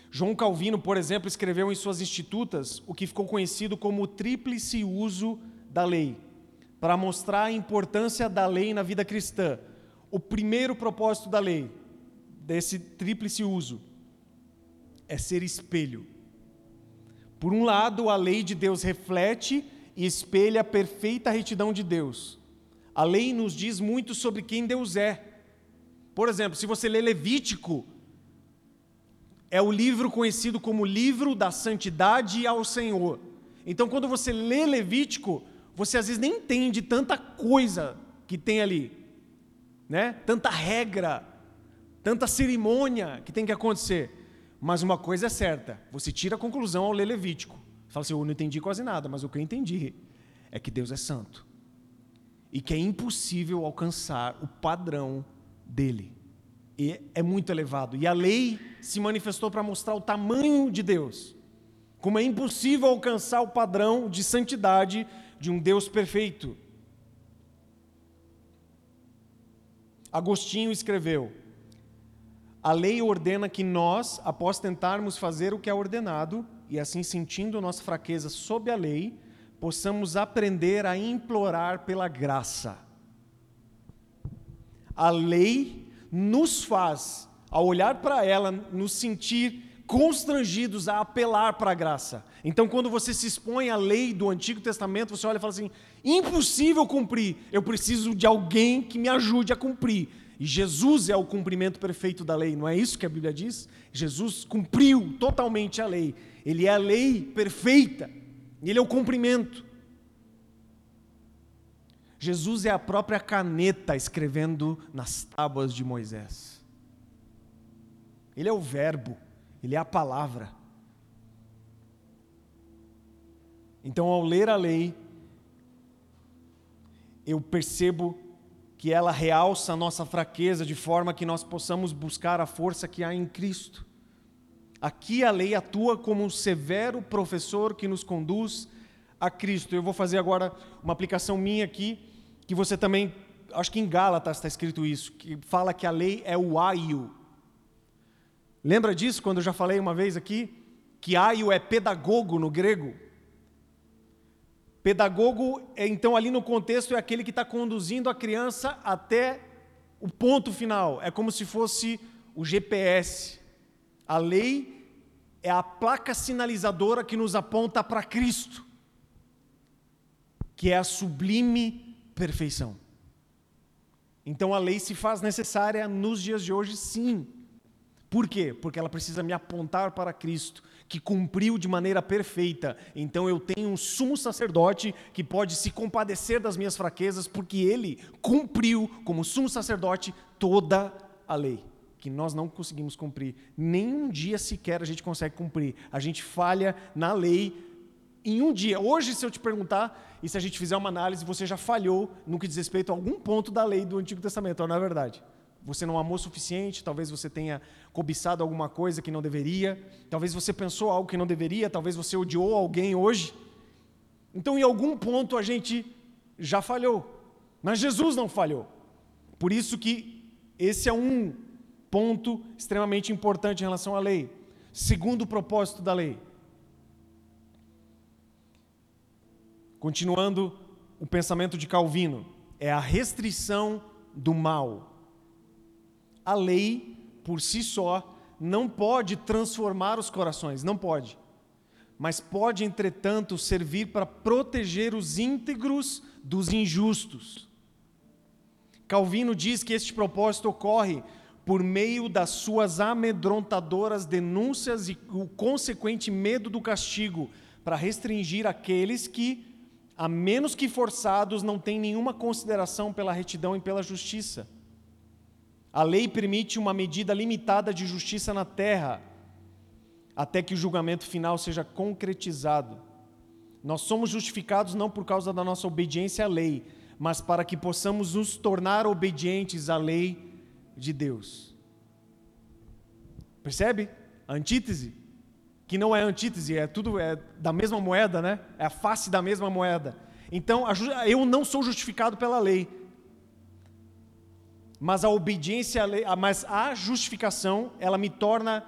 João Calvino, por exemplo, escreveu em suas Institutas o que ficou conhecido como o tríplice uso da lei, para mostrar a importância da lei na vida cristã. O primeiro propósito da lei, desse tríplice uso é ser espelho. Por um lado, a lei de Deus reflete e espelha a perfeita retidão de Deus. A lei nos diz muito sobre quem Deus é. Por exemplo, se você lê Levítico, é o livro conhecido como livro da santidade ao Senhor. Então, quando você lê Levítico, você às vezes nem entende tanta coisa que tem ali, né? Tanta regra, tanta cerimônia que tem que acontecer. Mas uma coisa é certa, você tira a conclusão ao ler Levítico. Você fala assim, eu não entendi quase nada, mas o que eu entendi é que Deus é santo. E que é impossível alcançar o padrão dele. E é muito elevado. E a lei se manifestou para mostrar o tamanho de Deus. Como é impossível alcançar o padrão de santidade de um Deus perfeito. Agostinho escreveu: A lei ordena que nós, após tentarmos fazer o que é ordenado, e assim sentindo nossa fraqueza sob a lei, possamos aprender a implorar pela graça. A lei nos faz, ao olhar para ela, nos sentir constrangidos a apelar para a graça. Então, quando você se expõe à lei do Antigo Testamento, você olha e fala assim: impossível cumprir, eu preciso de alguém que me ajude a cumprir. E Jesus é o cumprimento perfeito da lei, não é isso que a Bíblia diz? Jesus cumpriu totalmente a lei, ele é a lei perfeita, ele é o cumprimento. Jesus é a própria caneta escrevendo nas tábuas de Moisés. Ele é o Verbo, ele é a palavra. Então, ao ler a lei, eu percebo que ela realça a nossa fraqueza de forma que nós possamos buscar a força que há em Cristo. Aqui a lei atua como um severo professor que nos conduz a Cristo. Eu vou fazer agora uma aplicação minha aqui, que você também, acho que em Gálatas está escrito isso, que fala que a lei é o aio. Lembra disso quando eu já falei uma vez aqui? Que aio é pedagogo no grego. Pedagogo, é, então, ali no contexto, é aquele que está conduzindo a criança até o ponto final. É como se fosse o GPS. A lei é a placa sinalizadora que nos aponta para Cristo, que é a sublime perfeição. Então a lei se faz necessária nos dias de hoje, sim. Por quê? Porque ela precisa me apontar para Cristo que cumpriu de maneira perfeita. Então eu tenho um sumo sacerdote que pode se compadecer das minhas fraquezas, porque ele cumpriu, como sumo sacerdote, toda a lei. Que nós não conseguimos cumprir. Nem um dia sequer a gente consegue cumprir. A gente falha na lei em um dia. Hoje, se eu te perguntar, e se a gente fizer uma análise, você já falhou no que diz respeito a algum ponto da lei do Antigo Testamento, não é verdade? Você não amou o suficiente, talvez você tenha cobiçado alguma coisa que não deveria, talvez você pensou algo que não deveria, talvez você odiou alguém hoje. Então, em algum ponto a gente já falhou, mas Jesus não falhou. Por isso que esse é um ponto extremamente importante em relação à lei. Segundo propósito da lei. Continuando o pensamento de Calvino, é a restrição do mal a lei, por si só, não pode transformar os corações, não pode. Mas pode, entretanto, servir para proteger os íntegros dos injustos. Calvino diz que este propósito ocorre por meio das suas amedrontadoras denúncias e o consequente medo do castigo, para restringir aqueles que, a menos que forçados, não têm nenhuma consideração pela retidão e pela justiça. A lei permite uma medida limitada de justiça na terra, até que o julgamento final seja concretizado. Nós somos justificados não por causa da nossa obediência à lei, mas para que possamos nos tornar obedientes à lei de Deus. Percebe? A antítese, que não é antítese, é tudo é da mesma moeda, né? É a face da mesma moeda. Então, eu não sou justificado pela lei, mas a obediência à lei, mas a justificação, ela me torna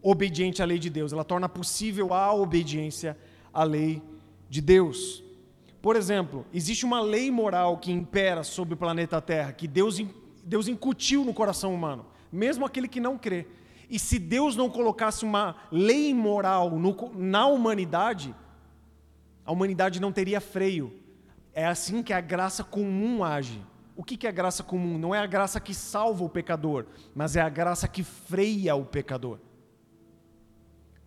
obediente à lei de Deus, ela torna possível a obediência à lei de Deus. Por exemplo, existe uma lei moral que impera sobre o planeta Terra, que Deus, Deus incutiu no coração humano. mesmo aquele que não crê. E se Deus não colocasse uma lei moral no, na humanidade, a humanidade não teria freio. É assim que a graça comum age. O que é a graça comum? Não é a graça que salva o pecador, mas é a graça que freia o pecador.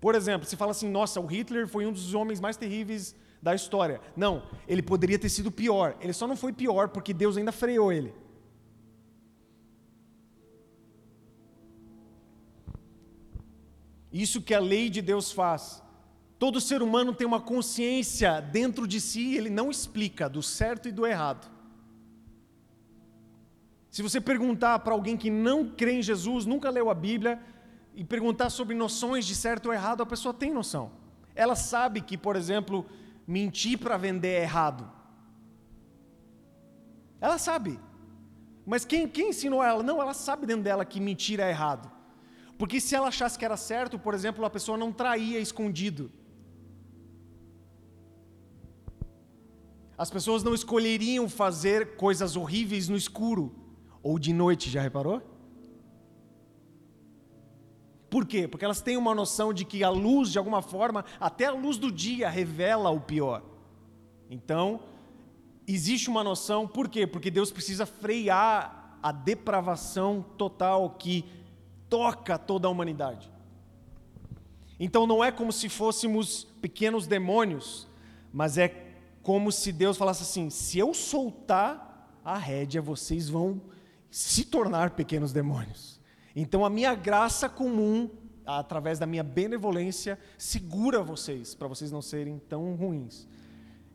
Por exemplo, se fala assim, nossa, o Hitler foi um dos homens mais terríveis da história. Não, ele poderia ter sido pior. Ele só não foi pior porque Deus ainda freou ele. Isso que a lei de Deus faz. Todo ser humano tem uma consciência dentro de si, ele não explica do certo e do errado. Se você perguntar para alguém que não crê em Jesus, nunca leu a Bíblia, e perguntar sobre noções de certo ou errado, a pessoa tem noção. Ela sabe que, por exemplo, mentir para vender é errado. Ela sabe. Mas quem, quem ensinou ela? Não, ela sabe dentro dela que mentir é errado. Porque se ela achasse que era certo, por exemplo, a pessoa não traía escondido. As pessoas não escolheriam fazer coisas horríveis no escuro ou de noite, já reparou? Por quê? Porque elas têm uma noção de que a luz, de alguma forma, até a luz do dia revela o pior. Então, existe uma noção, por quê? Porque Deus precisa frear a depravação total que toca toda a humanidade. Então não é como se fôssemos pequenos demônios, mas é como se Deus falasse assim: se eu soltar a rédea, vocês vão se tornar pequenos demônios. Então a minha graça comum, através da minha benevolência, segura vocês, para vocês não serem tão ruins.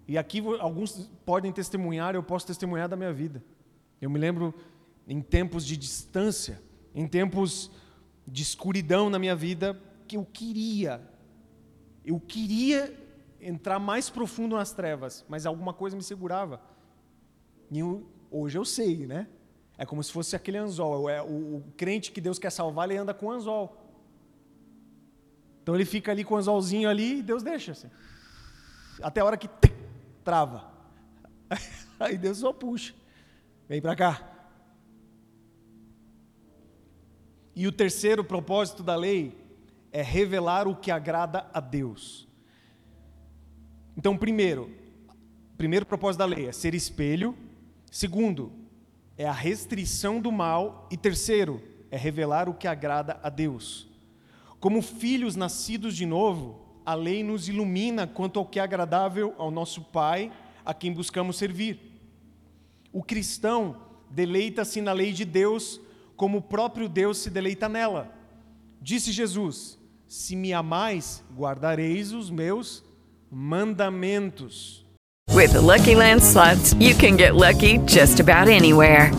E aqui alguns podem testemunhar, eu posso testemunhar da minha vida. Eu me lembro em tempos de distância, em tempos de escuridão na minha vida, que eu queria, eu queria entrar mais profundo nas trevas, mas alguma coisa me segurava. E eu, hoje eu sei, né? É como se fosse aquele anzol. É, o, o crente que Deus quer salvar, ele anda com anzol. Então ele fica ali com o anzolzinho ali e Deus deixa. Assim. Até a hora que tic, trava. Aí Deus só puxa. Vem para cá. E o terceiro propósito da lei é revelar o que agrada a Deus. Então, primeiro, primeiro propósito da lei é ser espelho. Segundo, é a restrição do mal. E terceiro, é revelar o que agrada a Deus. Como filhos nascidos de novo, a lei nos ilumina quanto ao que é agradável ao nosso Pai, a quem buscamos servir. O cristão deleita-se na lei de Deus, como o próprio Deus se deleita nela. Disse Jesus: Se me amais, guardareis os meus mandamentos. With the Lucky Land slots, you can get lucky just about anywhere.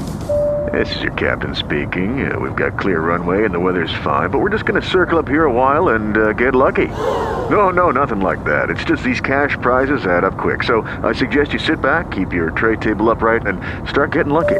This is your captain speaking. Uh, we've got clear runway and the weather's fine, but we're just going to circle up here a while and uh, get lucky. No, no, nothing like that. It's just these cash prizes add up quick. So I suggest you sit back, keep your tray table upright, and start getting lucky.